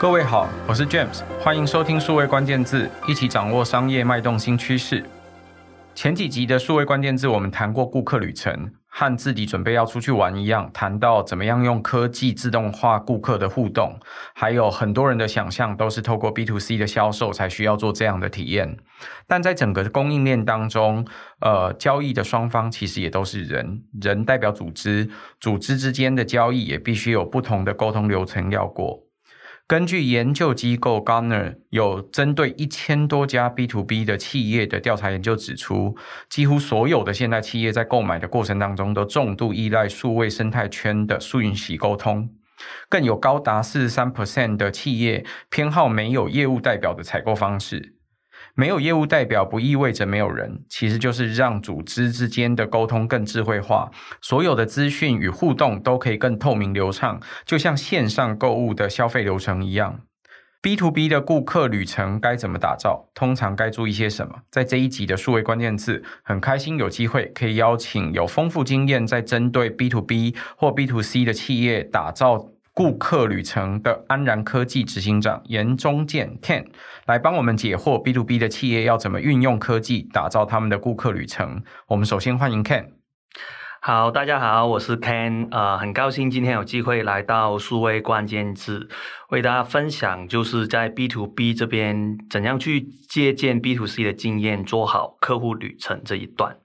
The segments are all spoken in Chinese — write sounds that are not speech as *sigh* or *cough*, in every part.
各位好，我是 James，欢迎收听数位关键字，一起掌握商业脉动新趋势。前几集的数位关键字，我们谈过顾客旅程，和自己准备要出去玩一样，谈到怎么样用科技自动化顾客的互动，还有很多人的想象都是透过 B to C 的销售才需要做这样的体验。但在整个供应链当中，呃，交易的双方其实也都是人，人代表组织，组织之间的交易也必须有不同的沟通流程要过。根据研究机构 Garner 有针对一千多家 B to B 的企业的调查研究指出，几乎所有的现代企业在购买的过程当中都重度依赖数位生态圈的数运洗沟通，更有高达四十三 percent 的企业偏好没有业务代表的采购方式。没有业务代表不意味着没有人，其实就是让组织之间的沟通更智慧化，所有的资讯与互动都可以更透明流畅，就像线上购物的消费流程一样。B to B 的顾客旅程该怎么打造？通常该注意些什么？在这一集的数位关键字，很开心有机会可以邀请有丰富经验在针对 B to B 或 B to C 的企业打造。顾客旅程的安然科技执行长颜忠健 Ken 来帮我们解惑 B to B 的企业要怎么运用科技打造他们的顾客旅程。我们首先欢迎 Ken。好，大家好，我是 Ken，呃，很高兴今天有机会来到数位关键字，为大家分享就是在 B to B 这边怎样去借鉴 B to C 的经验，做好客户旅程这一段。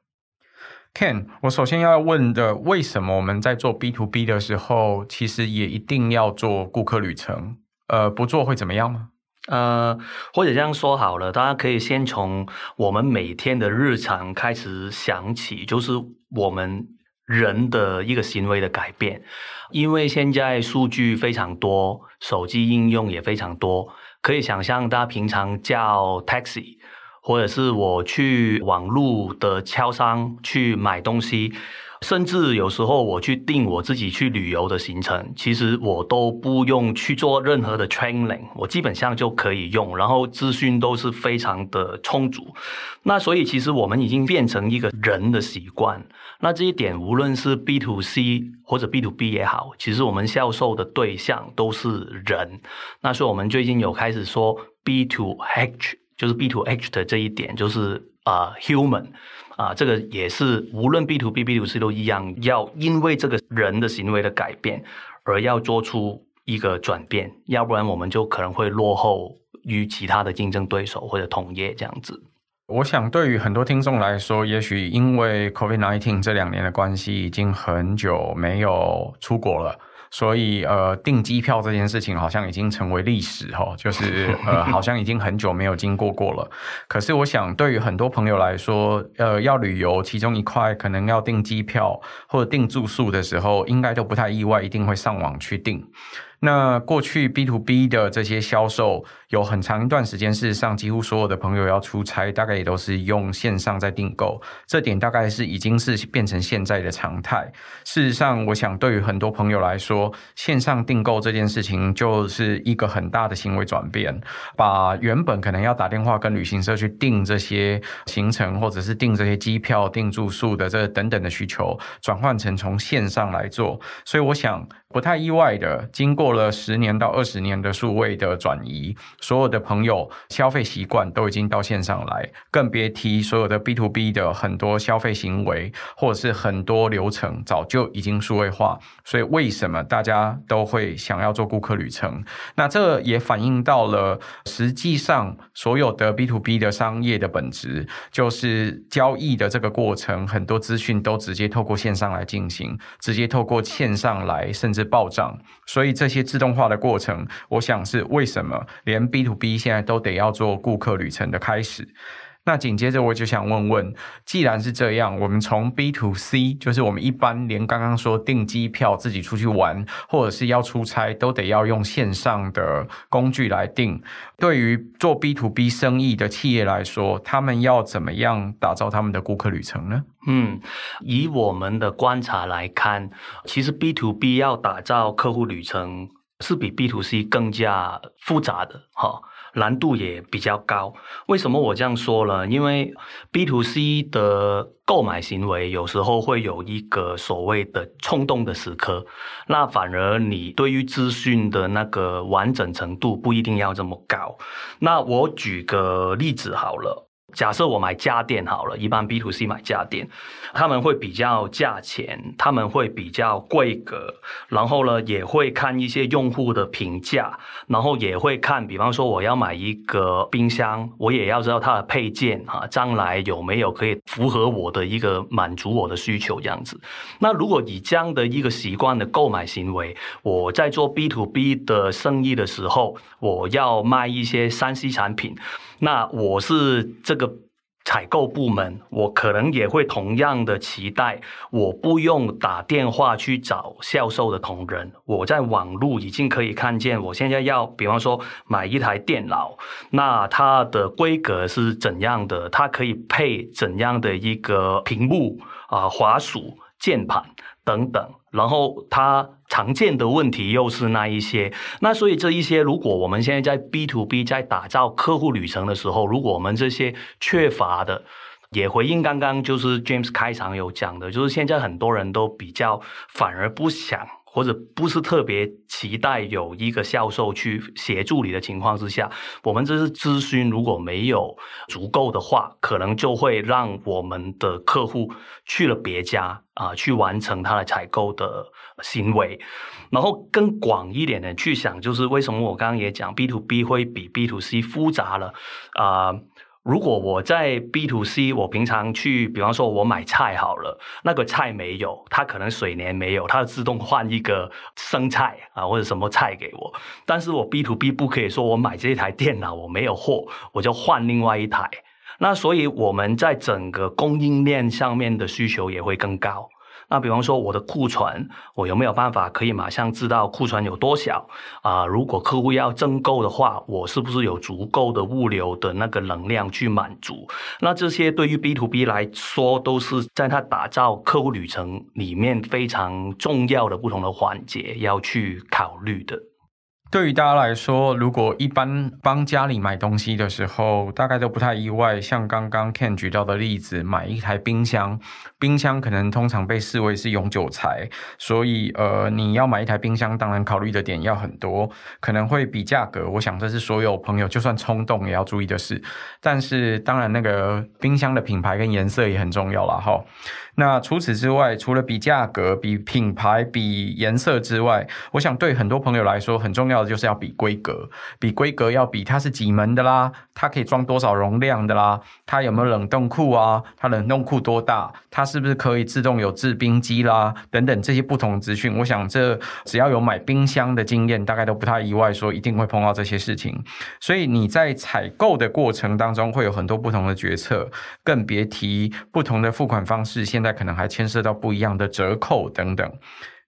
Ken，我首先要问的，为什么我们在做 B to B 的时候，其实也一定要做顾客旅程？呃，不做会怎么样吗？呃，或者这样说好了，大家可以先从我们每天的日常开始想起，就是我们人的一个行为的改变。因为现在数据非常多，手机应用也非常多，可以想象大家平常叫 taxi。或者是我去网络的超商去买东西，甚至有时候我去订我自己去旅游的行程，其实我都不用去做任何的 training，我基本上就可以用，然后资讯都是非常的充足。那所以其实我们已经变成一个人的习惯。那这一点无论是 B to C 或者 B to B 也好，其实我们销售的对象都是人。那所以我们最近有开始说 B to H。就是 B to H 的这一点，就是啊、，human，啊、这个也是无论 B to B、B to C 都一样，要因为这个人的行为的改变而要做出一个转变，要不然我们就可能会落后于其他的竞争对手或者同业这样子。我想对于很多听众来说，也许因为 COVID-19 这两年的关系，已经很久没有出国了。所以，呃，订机票这件事情好像已经成为历史哈，*laughs* 就是呃，好像已经很久没有经过过了。*laughs* 可是，我想对于很多朋友来说，呃，要旅游，其中一块可能要订机票或者订住宿的时候，应该都不太意外，一定会上网去订。那过去 B to B 的这些销售，有很长一段时间，事实上几乎所有的朋友要出差，大概也都是用线上在订购。这点大概是已经是变成现在的常态。事实上，我想对于很多朋友来说，线上订购这件事情就是一个很大的行为转变，把原本可能要打电话跟旅行社去订这些行程，或者是订这些机票、订住宿的这等等的需求，转换成从线上来做。所以我想。不太意外的，经过了十年到二十年的数位的转移，所有的朋友消费习惯都已经到线上来，更别提所有的 B to B 的很多消费行为或者是很多流程早就已经数位化。所以为什么大家都会想要做顾客旅程？那这也反映到了实际上所有的 B to B 的商业的本质，就是交易的这个过程，很多资讯都直接透过线上来进行，直接透过线上来，甚至报账，所以这些自动化的过程，我想是为什么连 B to B 现在都得要做顾客旅程的开始。那紧接着我就想问问，既然是这样，我们从 B to C，就是我们一般连刚刚说订机票、自己出去玩，或者是要出差，都得要用线上的工具来订。对于做 B to B 生意的企业来说，他们要怎么样打造他们的顾客旅程呢？嗯，以我们的观察来看，其实 B to B 要打造客户旅程。是比 B to C 更加复杂的哈。难度也比较高，为什么我这样说呢？因为 B to C 的购买行为有时候会有一个所谓的冲动的时刻，那反而你对于资讯的那个完整程度不一定要这么高。那我举个例子好了。假设我买家电好了，一般 B to C 买家电，他们会比较价钱，他们会比较规格，然后呢也会看一些用户的评价，然后也会看，比方说我要买一个冰箱，我也要知道它的配件啊，将来有没有可以符合我的一个满足我的需求这样子。那如果以这样的一个习惯的购买行为，我在做 B to B 的生意的时候，我要卖一些三 C 产品。那我是这个采购部门，我可能也会同样的期待，我不用打电话去找销售的同仁，我在网络已经可以看见，我现在要，比方说买一台电脑，那它的规格是怎样的，它可以配怎样的一个屏幕啊、滑鼠、键盘等等。然后它常见的问题又是那一些，那所以这一些，如果我们现在在 B to B 在打造客户旅程的时候，如果我们这些缺乏的，也回应刚刚就是 James 开场有讲的，就是现在很多人都比较反而不想。或者不是特别期待有一个销售去协助你的情况之下，我们这是咨询，如果没有足够的话，可能就会让我们的客户去了别家啊，去完成他的采购的行为。然后更广一点的去想，就是为什么我刚刚也讲 B to B 会比 B to C 复杂了啊？如果我在 B to C，我平常去，比方说我买菜好了，那个菜没有，它可能水年没有，它自动换一个生菜啊或者什么菜给我。但是我 B to B 不可以说我买这台电脑我没有货，我就换另外一台。那所以我们在整个供应链上面的需求也会更高。那比方说我的库存，我有没有办法可以马上知道库存有多小啊、如果客户要增购的话，我是不是有足够的物流的那个能量去满足？那这些对于 B to B 来说，都是在它打造客户旅程里面非常重要的不同的环节要去考虑的。对于大家来说，如果一般帮家里买东西的时候，大概都不太意外。像刚刚 Ken 举到的例子，买一台冰箱，冰箱可能通常被视为是永久财，所以呃，你要买一台冰箱，当然考虑的点要很多，可能会比价格。我想这是所有朋友就算冲动也要注意的事。但是当然，那个冰箱的品牌跟颜色也很重要了哈。那除此之外，除了比价格、比品牌、比颜色之外，我想对很多朋友来说很重要的就是要比规格。比规格要比它是几门的啦，它可以装多少容量的啦，它有没有冷冻库啊？它冷冻库多大？它是不是可以自动有制冰机啦？等等这些不同资讯，我想这只要有买冰箱的经验，大概都不太意外说一定会碰到这些事情。所以你在采购的过程当中会有很多不同的决策，更别提不同的付款方式。现在可能还牵涉到不一样的折扣等等，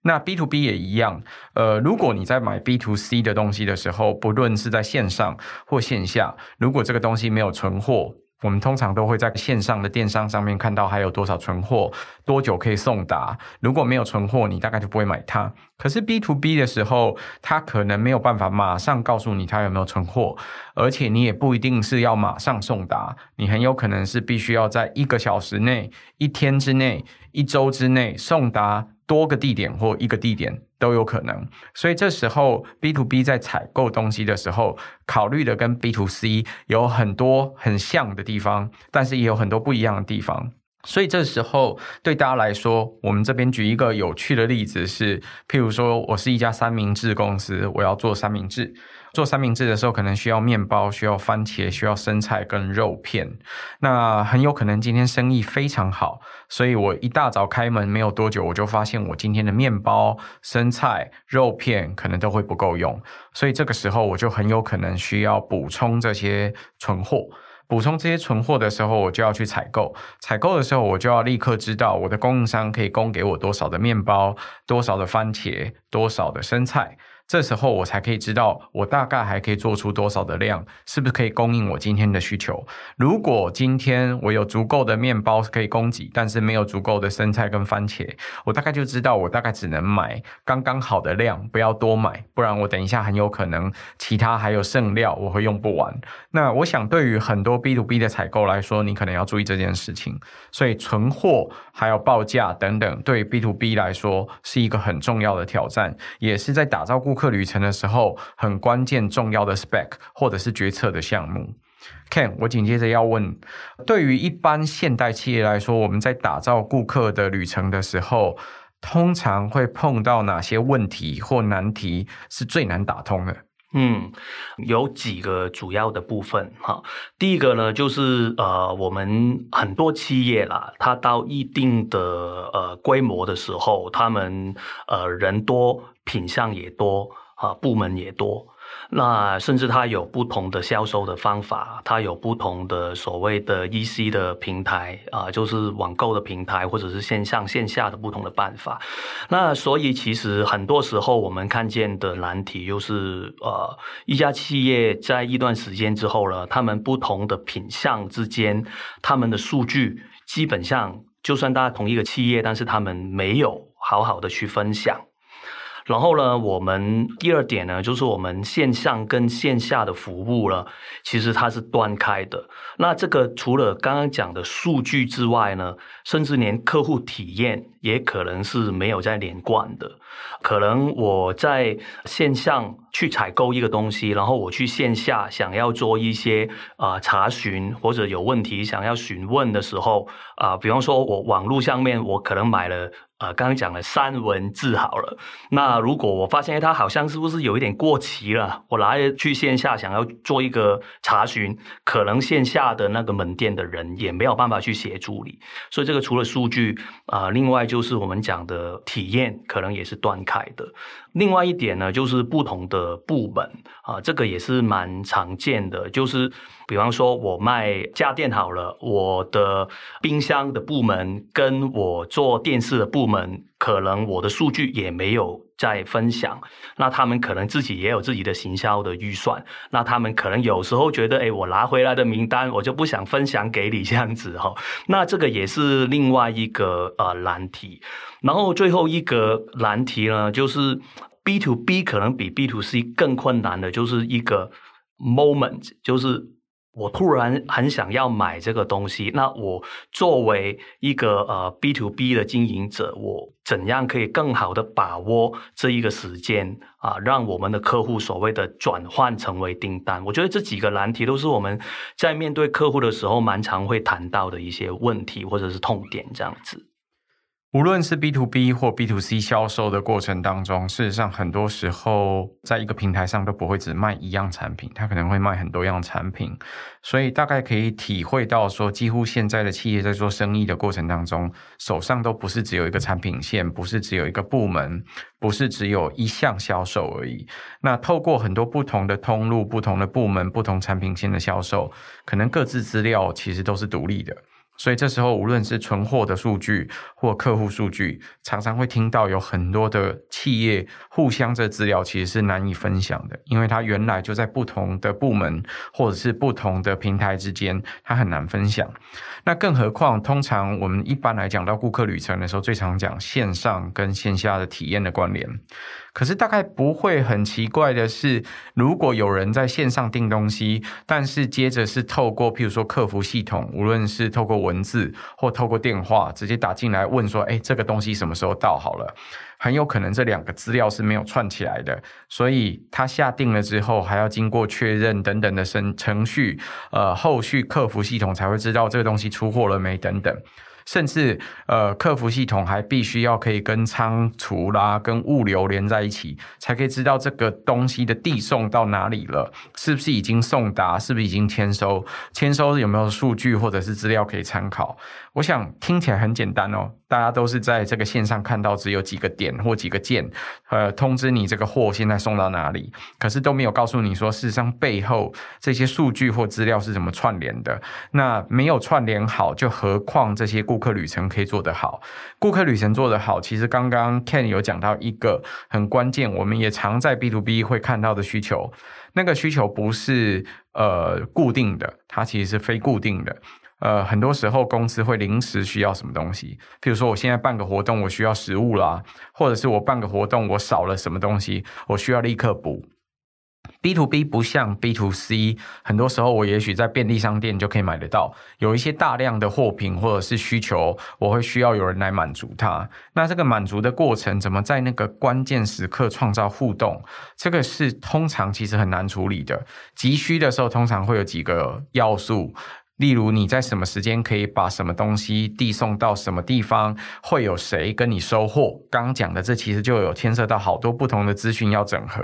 那 B to B 也一样。呃，如果你在买 B to C 的东西的时候，不论是在线上或线下，如果这个东西没有存货，我们通常都会在线上的电商上面看到还有多少存货，多久可以送达。如果没有存货，你大概就不会买它。可是 B to B 的时候，它可能没有办法马上告诉你它有没有存货，而且你也不一定是要马上送达，你很有可能是必须要在一个小时内、一天之内、一周之内送达。多个地点或一个地点都有可能，所以这时候 B to B 在采购东西的时候，考虑的跟 B to C 有很多很像的地方，但是也有很多不一样的地方。所以这时候对大家来说，我们这边举一个有趣的例子是，譬如说我是一家三明治公司，我要做三明治。做三明治的时候，可能需要面包、需要番茄、需要生菜跟肉片。那很有可能今天生意非常好，所以我一大早开门没有多久，我就发现我今天的面包、生菜、肉片可能都会不够用。所以这个时候，我就很有可能需要补充这些存货。补充这些存货的时候，我就要去采购。采购的时候，我就要立刻知道我的供应商可以供给我多少的面包、多少的番茄、多少的生菜。这时候我才可以知道我大概还可以做出多少的量，是不是可以供应我今天的需求。如果今天我有足够的面包可以供给，但是没有足够的生菜跟番茄，我大概就知道我大概只能买刚刚好的量，不要多买，不然我等一下很有可能其他还有剩料，我会用不完。那我想对于很多 B to B 的采购来说，你可能要注意这件事情。所以存货还有报价等等，对 B to B 来说是一个很重要的挑战，也是在打造顾客旅程的时候很关键重要的 spec 或者是决策的项目。Ken，我紧接着要问，对于一般现代企业来说，我们在打造顾客的旅程的时候，通常会碰到哪些问题或难题是最难打通的？嗯，有几个主要的部分哈。第一个呢，就是呃，我们很多企业啦，它到一定的呃规模的时候，他们呃人多，品相也多啊，部门也多。那甚至它有不同的销售的方法，它有不同的所谓的 EC 的平台啊，就是网购的平台，或者是线上线下的不同的办法。那所以其实很多时候我们看见的难题就是，呃，一家企业在一段时间之后呢，他们不同的品项之间，他们的数据基本上就算大家同一个企业，但是他们没有好好的去分享。然后呢，我们第二点呢，就是我们线上跟线下的服务呢，其实它是断开的。那这个除了刚刚讲的数据之外呢，甚至连客户体验也可能是没有在连贯的。可能我在线上去采购一个东西，然后我去线下想要做一些啊、查询或者有问题想要询问的时候啊、比方说我网络上面我可能买了。呃，刚刚讲了三文治好了，那如果我发现它好像是不是有一点过期了，我来去线下想要做一个查询，可能线下的那个门店的人也没有办法去协助你，所以这个除了数据啊、另外就是我们讲的体验，可能也是断开的。另外一点呢，就是不同的部门啊，这个也是蛮常见的。就是比方说，我卖家电好了，我的冰箱的部门跟我做电视的部门，可能我的数据也没有在分享。那他们可能自己也有自己的行销的预算，那他们可能有时候觉得，哎，我拿回来的名单，我就不想分享给你 *laughs* 这样子哈。那这个也是另外一个呃难题。然后最后一个难题呢，就是 B to B 可能比 B to C 更困难的，就是一个 moment，就是我突然很想要买这个东西，那我作为一个呃 B to B 的经营者，我怎样可以更好的把握这一个时间啊，让我们的客户所谓的转换成为订单？我觉得这几个难题都是我们在面对客户的时候蛮常会谈到的一些问题或者是痛点，这样子。无论是 B to B 或 B to C 销售的过程当中，事实上很多时候在一个平台上都不会只卖一样产品，它可能会卖很多样产品，所以大概可以体会到说，几乎现在的企业在做生意的过程当中，手上都不是只有一个产品线，不是只有一个部门，不是只有一项销售而已。那透过很多不同的通路、不同的部门、不同产品线的销售，可能各自资料其实都是独立的。所以这时候，无论是存货的数据或客户数据，常常会听到有很多的企业互相这资料其实是难以分享的，因为它原来就在不同的部门或者是不同的平台之间，它很难分享。那更何况，通常我们一般来讲到顾客旅程的时候，最常讲线上跟线下的体验的关联。可是大概不会很奇怪的是，如果有人在线上订东西，但是接着是透过譬如说客服系统，无论是透过文字或透过电话直接打进来问说，哎，这个东西什么时候到好了？很有可能这两个资料是没有串起来的，所以他下定了之后还要经过确认等等的程程序，呃，后续客服系统才会知道这个东西出货了没等等。甚至呃，客服系统还必须要可以跟仓储啦、跟物流连在一起，才可以知道这个东西的递送到哪里了，是不是已经送达，是不是已经签收，签收有没有数据或者是资料可以参考。我想听起来很简单哦，大家都是在这个线上看到只有几个点或几个键，呃，通知你这个货现在送到哪里，可是都没有告诉你说，事实上背后这些数据或资料是怎么串联的。那没有串联好，就何况这些顾客旅程可以做得好。顾客旅程做得好，其实刚刚 Ken 有讲到一个很关键，我们也常在 B to B 会看到的需求。那个需求不是呃固定的，它其实是非固定的。呃，很多时候公司会临时需要什么东西，譬如说我现在办个活动，我需要食物啦，或者是我办个活动，我少了什么东西，我需要立刻补。B to B 不像 B to C，很多时候我也许在便利商店就可以买得到，有一些大量的货品或者是需求，我会需要有人来满足它。那这个满足的过程，怎么在那个关键时刻创造互动？这个是通常其实很难处理的。急需的时候，通常会有几个要素。例如，你在什么时间可以把什么东西递送到什么地方？会有谁跟你收货？刚讲的这其实就有牵涉到好多不同的资讯要整合。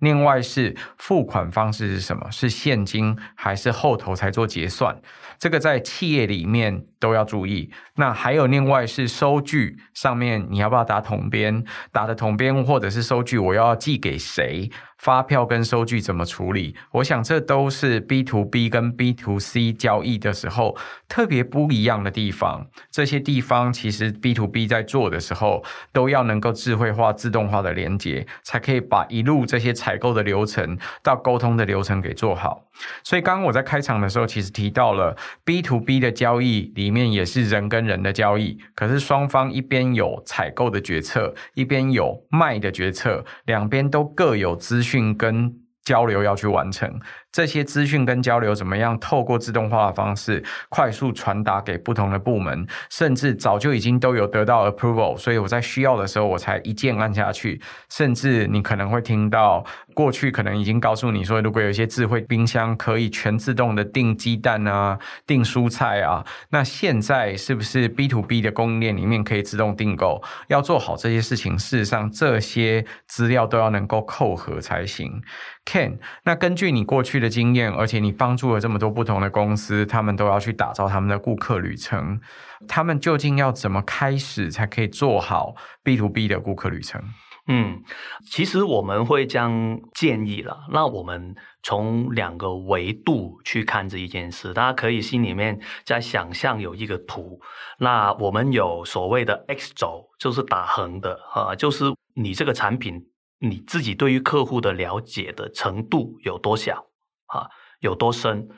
另外是付款方式是什么？是现金还是后头才做结算？这个在企业里面都要注意。那还有另外是收据上面，你要不要打统编？打的统编或者是收据，我要寄给谁？发票跟收据怎么处理？我想这都是 B to B 跟 B to C 交易的时候特别不一样的地方。这些地方其实 B to B 在做的时候都要能够智慧化、自动化的连接，才可以把一路这些采购的流程到沟通的流程给做好。所以刚刚我在开场的时候其实提到了 B to B 的交易里面也是人跟人的交易，可是双方一边有采购的决策，一边有卖的决策，两边都各有资讯跟交流要去完成。这些资讯跟交流怎么样透过自动化的方式快速传达给不同的部门，甚至早就已经都有得到 approval，所以我在需要的时候我才一键按下去。甚至你可能会听到，过去可能已经告诉你说，如果有一些智慧冰箱可以全自动的订鸡蛋啊、订蔬菜啊，那现在是不是 B to B 的供应链里面可以自动订购？要做好这些事情，事实上这些资料都要能够扣合才行。Ken，那根据你过去的经验，而且你帮助了这么多不同的公司，他们都要去打造他们的顾客旅程。他们究竟要怎么开始才可以做好 B to B 的顾客旅程？嗯，其实我们会将建议了。那我们从两个维度去看这一件事，大家可以心里面在想象有一个图。那我们有所谓的 X 轴，就是打横的啊，就是你这个产品。你自己对于客户的了解的程度有多小啊？有多深？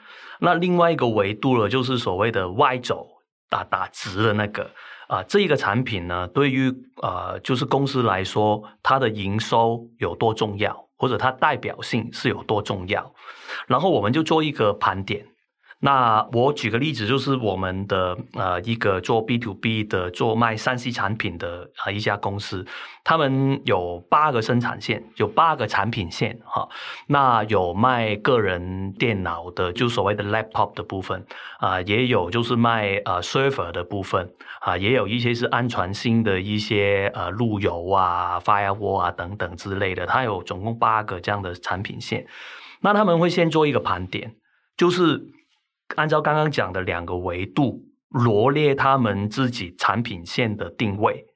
那另外一个维度呢，就是所谓的 Y 轴打打直的那个啊，这一个产品呢，对于呃，就是公司来说，它的营收有多重要，或者它代表性是有多重要？然后我们就做一个盘点。那我举个例子，就是我们的呃一个做 B to B 的做卖 3C 产品的啊一家公司，他们有八个生产线，有八个产品线哈。那有卖个人电脑的，就所谓的 laptop 的部分啊，也有就是卖呃 server 的部分啊，也有一些是安全性的一些呃路由啊、firewall 啊等等之类的。它有总共八个这样的产品线。那他们会先做一个盘点，就是。按照刚刚讲的两个维度罗列他们自己产品线的定位，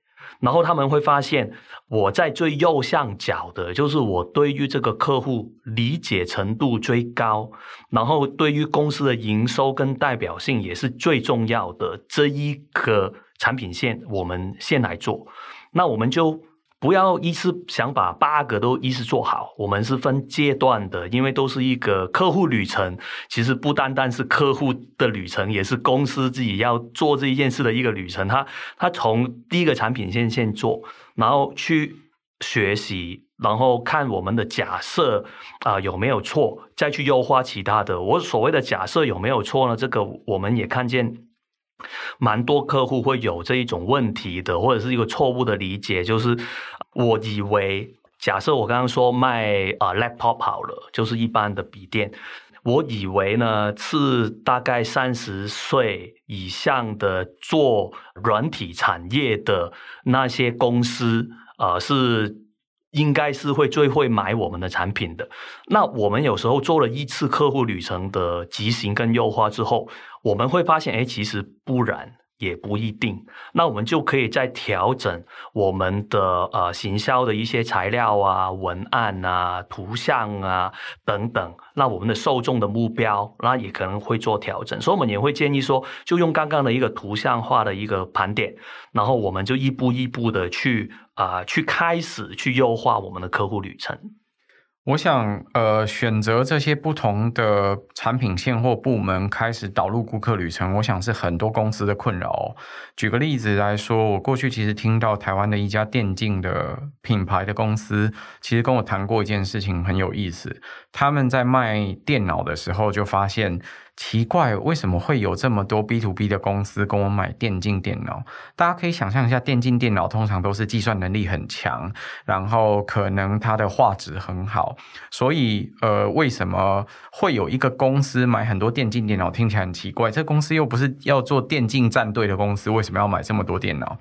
然后他们会发现，我在最右上角的，就是我对于这个客户理解程度最高，然后对于公司的营收跟代表性也是最重要的这一个产品线，我们先来做，那我们就。不要一次想把八个都一次做好，我们是分阶段的，因为都是一个客户旅程。其实不单单是客户的旅程，也是公司自己要做这一件事的一个旅程。他他从第一个产品线先做，然后去学习，然后看我们的假设啊、有没有错，再去优化其他的。我所谓的假设有没有错呢？这个我们也看见。蛮多客户会有这一种问题的，或者是一个错误的理解，就是我以为，假设我刚刚说卖啊、呃、laptop 好了，就是一般的笔电，我以为呢是大概三十岁以上的做软体产业的那些公司，呃是。应该是会最会买我们的产品的。那我们有时候做了一次客户旅程的执行跟优化之后，我们会发现，哎，其实不然。也不一定。那我们就可以再调整我们的呃行销的一些材料啊、文案啊、图像啊等等。那我们的受众的目标，那也可能会做调整。所以，我们也会建议说，就用刚刚的一个图像化的一个盘点，然后我们就一步一步的去啊、去开始去优化我们的客户旅程。我想，呃，选择这些不同的产品线或部门开始导入顾客旅程，我想是很多公司的困扰哦。举个例子来说，我过去其实听到台湾的一家电竞的品牌的公司，其实跟我谈过一件事情，很有意思。他们在卖电脑的时候就发现。奇怪，为什么会有这么多 B to B 的公司跟我买电竞电脑？大家可以想象一下，电竞电脑通常都是计算能力很强，然后可能它的画质很好，所以呃，为什么会有一个公司买很多电竞电脑？听起来很奇怪，这公司又不是要做电竞战队的公司，为什么要买这么多电脑？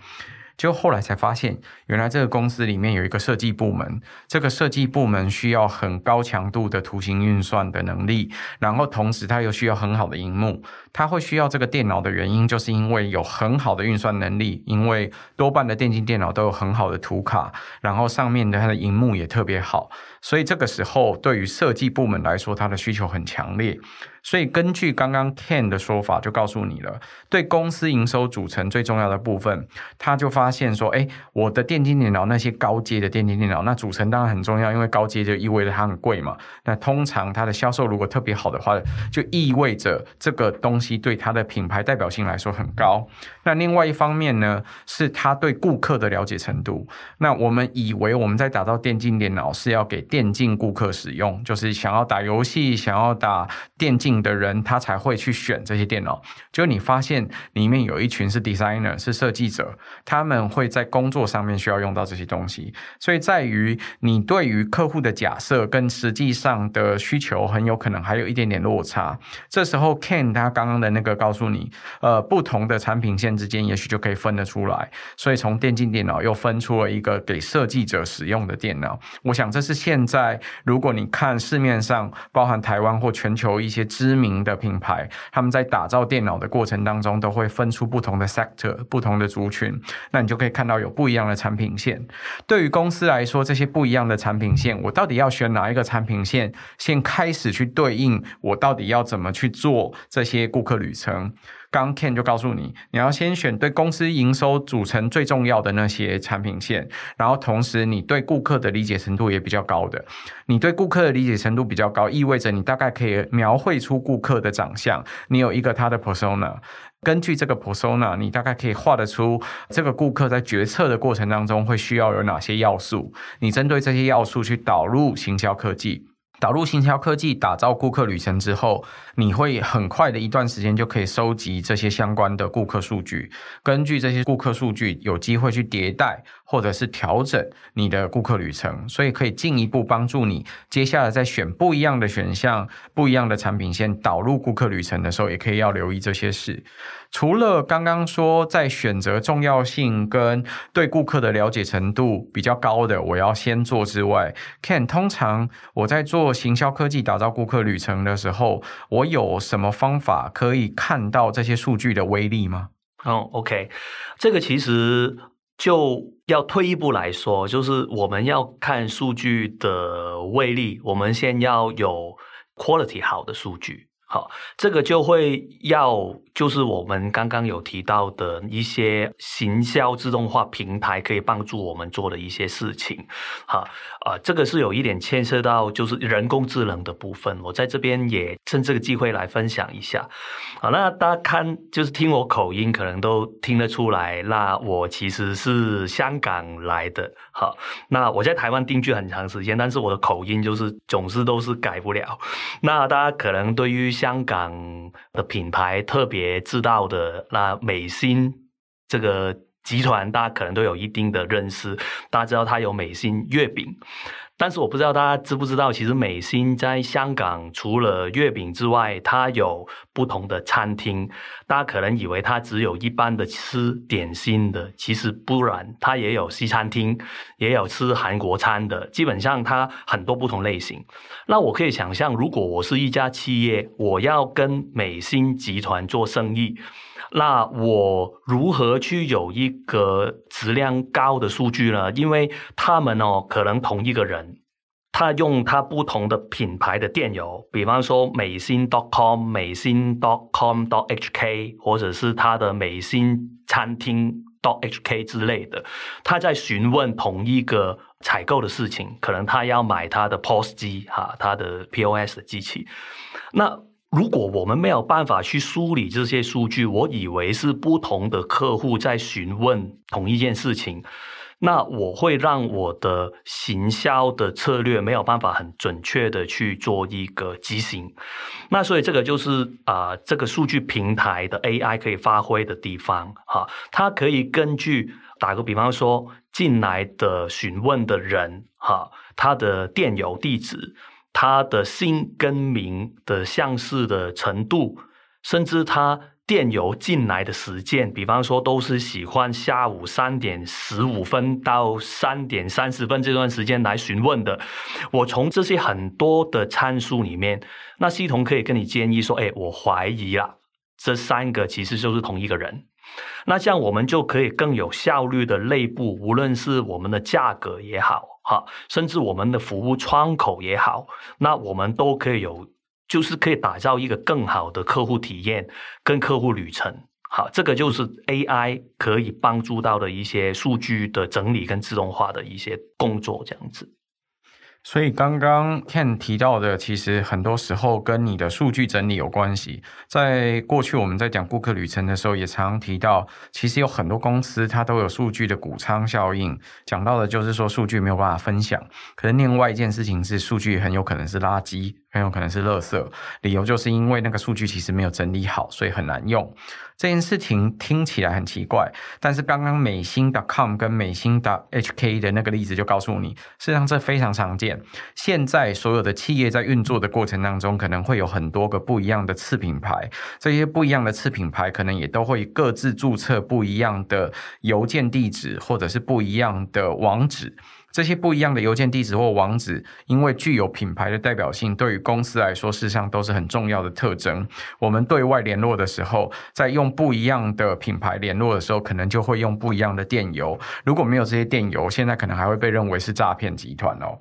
就后来才发现，原来这个公司里面有一个设计部门，这个设计部门需要很高强度的图形运算的能力，然后同时它又需要很好的荧幕。它会需要这个电脑的原因，就是因为有很好的运算能力，因为多半的电竞电脑都有很好的图卡，然后上面的它的荧幕也特别好，所以这个时候对于设计部门来说，它的需求很强烈。所以根据刚刚 Ken 的说法，就告诉你了，对公司营收组成最重要的部分，他就发现说，哎，我的电竞电脑那些高阶的电竞电脑，那组成当然很重要，因为高阶就意味着它很贵嘛。那通常它的销售如果特别好的话，就意味着这个东西对它的品牌代表性来说很高。那另外一方面呢，是他对顾客的了解程度。那我们以为我们在打造电竞电脑是要给电竞顾客使用，就是想要打游戏、想要打电竞。的人他才会去选这些电脑，就你发现里面有一群是 designer 是设计者，他们会在工作上面需要用到这些东西，所以在于你对于客户的假设跟实际上的需求很有可能还有一点点落差。这时候 Ken 他刚刚的那个告诉你，呃，不同的产品线之间也许就可以分得出来，所以从电竞电脑又分出了一个给设计者使用的电脑。我想这是现在如果你看市面上包含台湾或全球一些。知名的品牌，他们在打造电脑的过程当中，都会分出不同的 sector、不同的族群。那你就可以看到有不一样的产品线。对于公司来说，这些不一样的产品线，我到底要选哪一个产品线，先开始去对应，我到底要怎么去做这些顾客旅程？刚 Ken 就告诉你，你要先选对公司营收组成最重要的那些产品线，然后同时你对顾客的理解程度也比较高的。你对顾客的理解程度比较高，意味着你大概可以描绘出顾客的长相，你有一个他的 persona，根据这个 persona，你大概可以画得出这个顾客在决策的过程当中会需要有哪些要素，你针对这些要素去导入行销科技。导入行销科技，打造顾客旅程之后，你会很快的一段时间就可以收集这些相关的顾客数据，根据这些顾客数据，有机会去迭代或者是调整你的顾客旅程，所以可以进一步帮助你接下来在选不一样的选项、不一样的产品线导入顾客旅程的时候，也可以要留意这些事。除了刚刚说在选择重要性跟对顾客的了解程度比较高的，我要先做之外，Ken，通常我在做行销科技打造顾客旅程的时候，我有什么方法可以看到这些数据的威力吗？哦、oh，OK，这个其实就要退一步来说，就是我们要看数据的威力，我们先要有 quality 好的数据。好，这个就会要就是我们刚刚有提到的一些行销自动化平台可以帮助我们做的一些事情。哈，啊，这个是有一点牵涉到就是人工智能的部分，我在这边也趁这个机会来分享一下。好，那大家看就是听我口音，可能都听得出来，那我其实是香港来的。好，那我在台湾定居很长时间，但是我的口音就是总是都是改不了。那大家可能对于香港的品牌特别知道的那美心这个集团，大家可能都有一定的认识。大家知道它有美心月饼。但是我不知道大家知不知道，其实美心在香港除了月饼之外，它有不同的餐厅。大家可能以为它只有一般的吃点心的，其实不然，它也有西餐厅，也有吃韩国餐的。基本上它很多不同类型。那我可以想象，如果我是一家企业，我要跟美心集团做生意。那我如何去有一个质量高的数据呢？因为他们哦，可能同一个人，他用他不同的品牌的电邮，比方说美心 .com、美心 .com .hk，或者是他的美心餐厅 .hk 之类的，他在询问同一个采购的事情，可能他要买他的 POS 机哈，他的 POS 的机器，那。如果我们没有办法去梳理这些数据，我以为是不同的客户在询问同一件事情，那我会让我的行销的策略没有办法很准确的去做一个执行。那所以这个就是啊、这个数据平台的 AI 可以发挥的地方哈，它可以根据打个比方说进来的询问的人哈，他的电邮地址。他的姓跟名的相似的程度，甚至他电邮进来的时间，比方说都是喜欢下午三点十五分到三点三十分这段时间来询问的。我从这些很多的参数里面，那系统可以跟你建议说：“哎，我怀疑啦，这三个其实就是同一个人。”那这样我们就可以更有效率的内部，无论是我们的价格也好。哈，甚至我们的服务窗口也好，那我们都可以有，就是可以打造一个更好的客户体验跟客户旅程。好，这个就是 AI 可以帮助到的一些数据的整理跟自动化的一些工作，这样子。所以刚刚 Ken 提到的，其实很多时候跟你的数据整理有关系。在过去我们在讲顾客旅程的时候，也常提到，其实有很多公司它都有数据的谷仓效应。讲到的就是说数据没有办法分享，可是另外一件事情是数据很有可能是垃圾。很有可能是垃圾，理由就是因为那个数据其实没有整理好，所以很难用。这件事情听起来很奇怪，但是刚刚美心 .com 跟美心 .hk 的那个例子就告诉你，事实上这非常常见。现在所有的企业在运作的过程当中，可能会有很多个不一样的次品牌，这些不一样的次品牌可能也都会各自注册不一样的邮件地址，或者是不一样的网址。这些不一样的邮件地址或网址，因为具有品牌的代表性，对于公司来说，事实上都是很重要的特征。我们对外联络的时候，在用不一样的品牌联络的时候，可能就会用不一样的电邮。如果没有这些电邮，现在可能还会被认为是诈骗集团哦。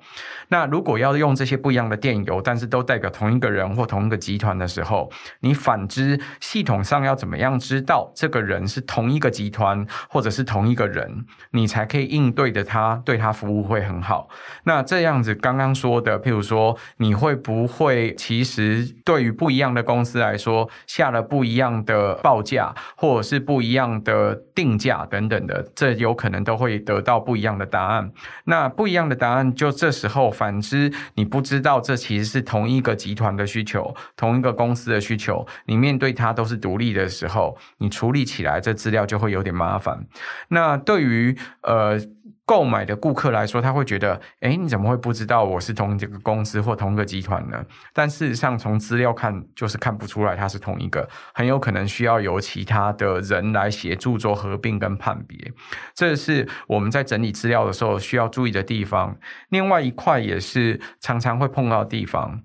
那如果要用这些不一样的电邮，但是都代表同一个人或同一个集团的时候，你反之，系统上要怎么样知道这个人是同一个集团或者是同一个人，你才可以应对的他，对他服务。不会很好。那这样子，刚刚说的，譬如说，你会不会其实对于不一样的公司来说，下了不一样的报价，或者是不一样的定价等等的，这有可能都会得到不一样的答案。那不一样的答案，就这时候，反之，你不知道这其实是同一个集团的需求，同一个公司的需求，你面对它都是独立的时候，你处理起来这资料就会有点麻烦。那对于呃。购买的顾客来说，他会觉得，诶，你怎么会不知道我是同这个公司或同一个集团呢？但事实上，从资料看，就是看不出来它是同一个，很有可能需要由其他的人来协助做合并跟判别。这是我们在整理资料的时候需要注意的地方。另外一块也是常常会碰到的地方。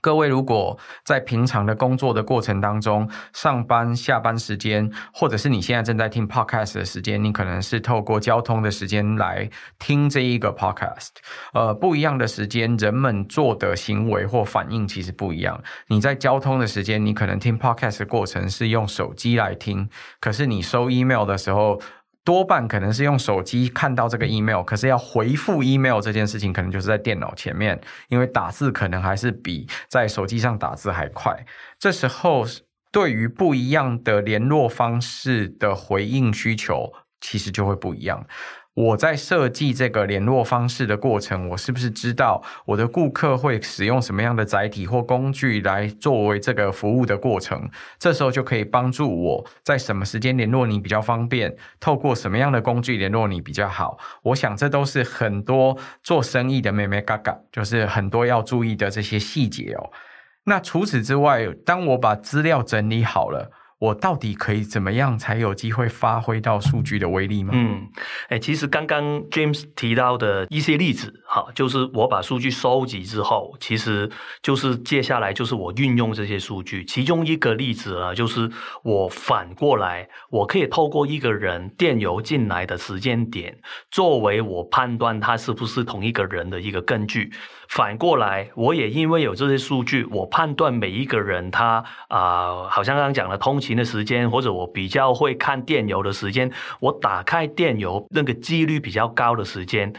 各位，如果在平常的工作的过程当中，上班、下班时间，或者是你现在正在听 podcast 的时间，你可能是透过交通的时间来听这一个 podcast。呃，不一样的时间，人们做的行为或反应其实不一样。你在交通的时间，你可能听 podcast 的过程是用手机来听，可是你收 email 的时候，多半可能是用手机看到这个 email，可是要回复 email 这件事情，可能就是在电脑前面，因为打字可能还是比在手机上打字还快。这时候，对于不一样的联络方式的回应需求，其实就会不一样。我在设计这个联络方式的过程，我是不是知道我的顾客会使用什么样的载体或工具来作为这个服务的过程？这时候就可以帮助我在什么时间联络你比较方便，透过什么样的工具联络你比较好？我想这都是很多做生意的妹妹嘎嘎，就是很多要注意的这些细节哦。那除此之外，当我把资料整理好了。我到底可以怎么样才有机会发挥到数据的威力吗？嗯，诶，其实刚刚 James 提到的一些例子，好，就是我把数据收集之后，其实就是接下来就是我运用这些数据。其中一个例子呢，就是我反过来，我可以透过一个人电邮进来的时间点，作为我判断他是不是同一个人的一个根据。反过来，我也因为有这些数据，我判断每一个人他啊、好像刚刚讲的通勤的时间，或者我比较会看电邮的时间，我打开电邮那个几率比较高的时间。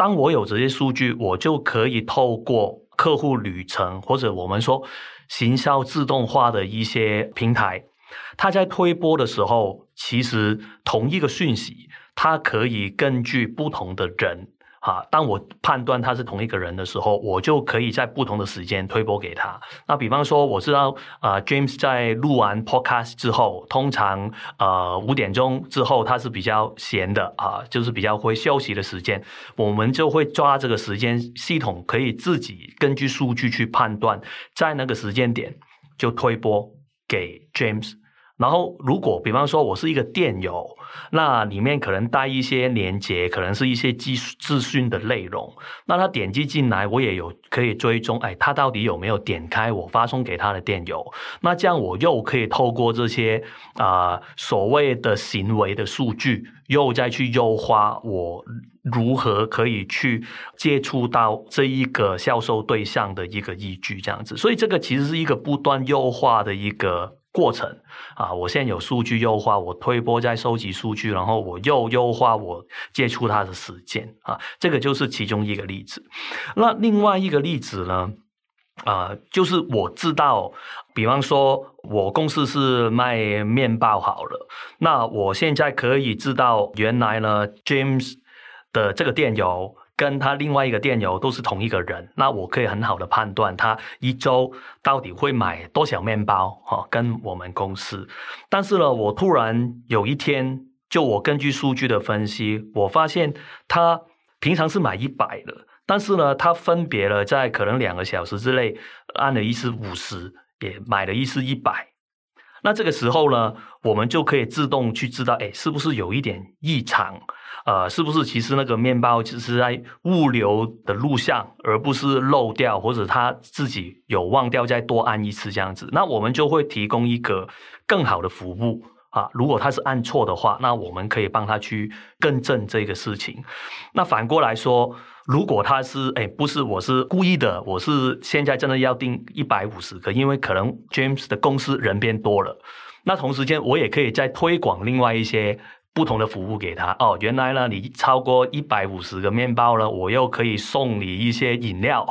当我有这些数据，我就可以透过客户旅程或者我们说行销自动化的一些平台，它在推播的时候，其实同一个讯息，它可以根据不同的人。啊，当我判断他是同一个人的时候，我就可以在不同的时间推播给他。那比方说，我知道啊，，James 在录完 Podcast 之后，通常呃五点钟之后他是比较闲的啊，就是比较会休息的时间，我们就会抓这个时间，系统可以自己根据数据去判断，在那个时间点就推播给 James。然后，如果比方说我是一个电邮，那里面可能带一些连接，可能是一些技术资讯的内容。那他点击进来，我也有可以追踪，哎，他到底有没有点开我发送给他的电邮？那这样我又可以透过这些啊、所谓的行为的数据，又再去优化我如何可以去接触到这一个销售对象的一个依据，这样子。所以这个其实是一个不断优化的一个。过程啊，我现在有数据优化，我推播在收集数据，然后我又优化我接触它的时间啊，这个就是其中一个例子。那另外一个例子呢，啊，就是我知道，比方说我公司是卖面包好了，那我现在可以知道原来呢，James 的这个店有。跟他另外一个店友都是同一个人，那我可以很好的判断他一周到底会买多少面包哈，跟我们公司。但是呢，我突然有一天，就我根据数据的分析，我发现他平常是买一百的，但是呢，他分别了在可能两个小时之内按了一次五十，也买了一次一百。那这个时候呢，我们就可以自动去知道，哎，是不是有一点异常？呃，是不是其实那个面包只是在物流的路上，而不是漏掉，或者他自己有忘掉再多按一次这样子？那我们就会提供一个更好的服务啊。如果他是按错的话，那我们可以帮他去更正这个事情。那反过来说，如果他是哎，不是我是故意的，我是现在真的要订一百五十个，因为可能 James 的公司人变多了，那同时间我也可以再推广另外一些。不同的服务给他哦，原来呢，你超过一百五十个面包呢，我又可以送你一些饮料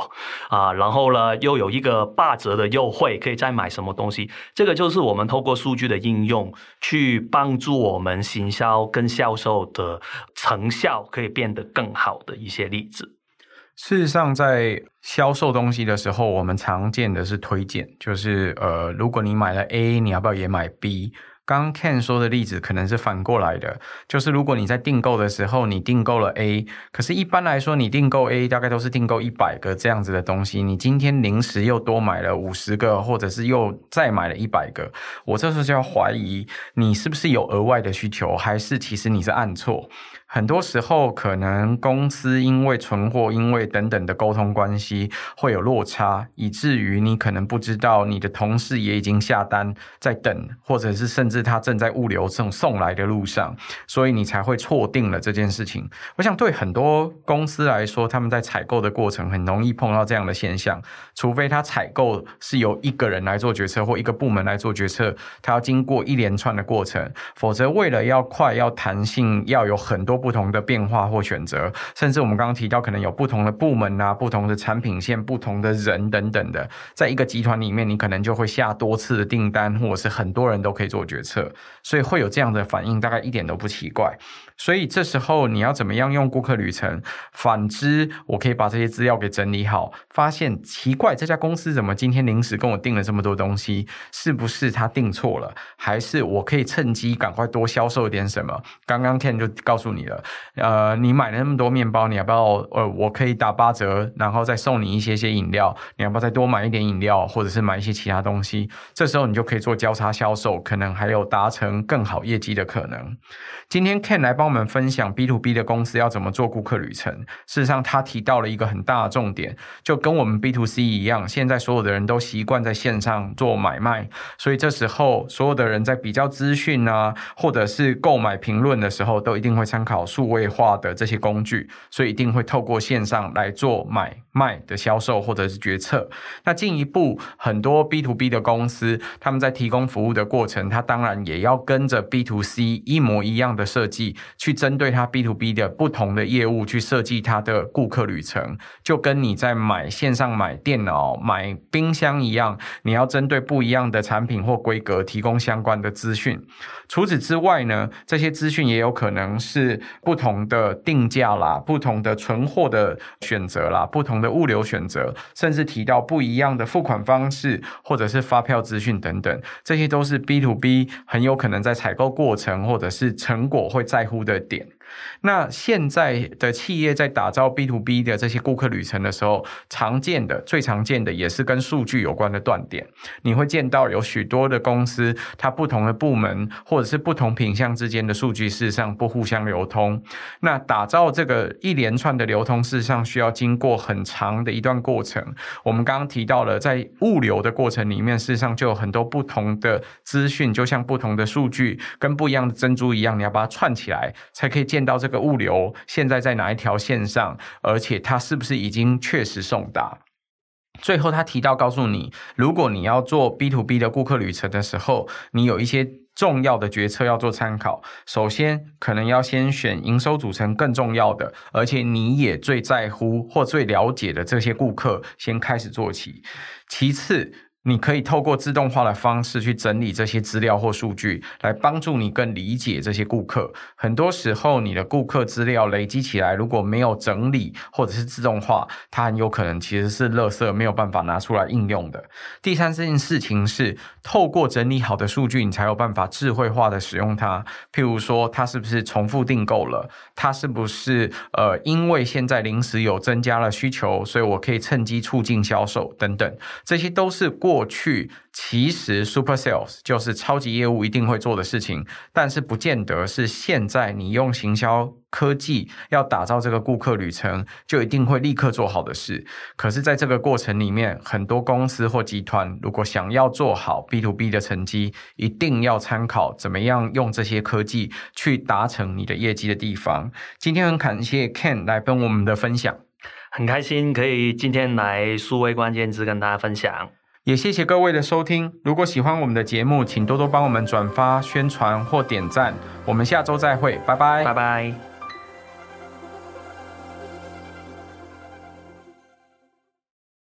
啊，然后呢，又有一个八折的优惠，可以再买什么东西？这个就是我们透过数据的应用，去帮助我们行销跟销售的成效可以变得更好的一些例子。事实上，在销售东西的时候，我们常见的是推荐，就是呃，如果你买了 A，你要不要也买 B？刚 Ken 说的例子可能是反过来的，就是如果你在订购的时候，你订购了 A，可是一般来说你订购 A 大概都是订购一百个这样子的东西，你今天临时又多买了五十个，或者是又再买了一百个，我这时候就要怀疑你是不是有额外的需求，还是其实你是按错。很多时候，可能公司因为存货，因为等等的沟通关系会有落差，以至于你可能不知道你的同事也已经下单在等，或者是甚至他正在物流送送来的路上，所以你才会错定了这件事情。我想对很多公司来说，他们在采购的过程很容易碰到这样的现象，除非他采购是由一个人来做决策或一个部门来做决策，他要经过一连串的过程，否则为了要快、要弹性、要有很多。不同的变化或选择，甚至我们刚刚提到，可能有不同的部门啊、不同的产品线、不同的人等等的，在一个集团里面，你可能就会下多次的订单，或者是很多人都可以做决策，所以会有这样的反应，大概一点都不奇怪。所以这时候你要怎么样用顾客旅程？反之，我可以把这些资料给整理好，发现奇怪，这家公司怎么今天临时跟我订了这么多东西？是不是他订错了？还是我可以趁机赶快多销售点什么？刚刚 Ken 就告诉你了，呃，你买了那么多面包，你要不要？呃，我可以打八折，然后再送你一些些饮料，你要不要再多买一点饮料，或者是买一些其他东西？这时候你就可以做交叉销售，可能还有达成更好业绩的可能。今天 Ken 来帮我们分享 B to B 的公司要怎么做顾客旅程。事实上，他提到了一个很大的重点，就跟我们 B to C 一样，现在所有的人都习惯在线上做买卖，所以这时候所有的人在比较资讯啊，或者是购买评论的时候，都一定会参考数位化的这些工具，所以一定会透过线上来做买卖的销售或者是决策。那进一步，很多 B to B 的公司，他们在提供服务的过程，他当然也要跟着 B to C 一模一样的。的设计去针对它 B to B 的不同的业务去设计它的顾客旅程，就跟你在买线上买电脑、买冰箱一样，你要针对不一样的产品或规格提供相关的资讯。除此之外呢，这些资讯也有可能是不同的定价啦、不同的存货的选择啦、不同的物流选择，甚至提到不一样的付款方式或者是发票资讯等等，这些都是 B to B 很有可能在采购过程或者是成果会在乎的点。那现在的企业在打造 B to B 的这些顾客旅程的时候，常见的、最常见的也是跟数据有关的断点。你会见到有许多的公司，它不同的部门或者是不同品项之间的数据事实上不互相流通。那打造这个一连串的流通，事实上需要经过很长的一段过程。我们刚刚提到了，在物流的过程里面，事实上就有很多不同的资讯，就像不同的数据跟不一样的珍珠一样，你要把它串起来，才可以见到这个。这个物流现在在哪一条线上？而且它是不是已经确实送达？最后他提到告诉你，如果你要做 B to B 的顾客旅程的时候，你有一些重要的决策要做参考。首先，可能要先选营收组成更重要的，而且你也最在乎或最了解的这些顾客，先开始做起。其次，你可以透过自动化的方式去整理这些资料或数据，来帮助你更理解这些顾客。很多时候，你的顾客资料累积起来，如果没有整理或者是自动化，它很有可能其实是垃圾，没有办法拿出来应用的。第三件事情是，透过整理好的数据，你才有办法智慧化的使用它。譬如说，它是不是重复订购了？它是不是呃，因为现在临时有增加了需求，所以我可以趁机促进销售等等，这些都是过。过去其实 Super Sales 就是超级业务一定会做的事情，但是不见得是现在你用行销科技要打造这个顾客旅程就一定会立刻做好的事。可是，在这个过程里面，很多公司或集团如果想要做好 B to B 的成绩，一定要参考怎么样用这些科技去达成你的业绩的地方。今天很感谢 Ken 来跟我们的分享，很开心可以今天来数位关键字跟大家分享。也谢谢各位的收听。如果喜欢我们的节目，请多多帮我们转发、宣传或点赞。我们下周再会，拜拜，拜拜。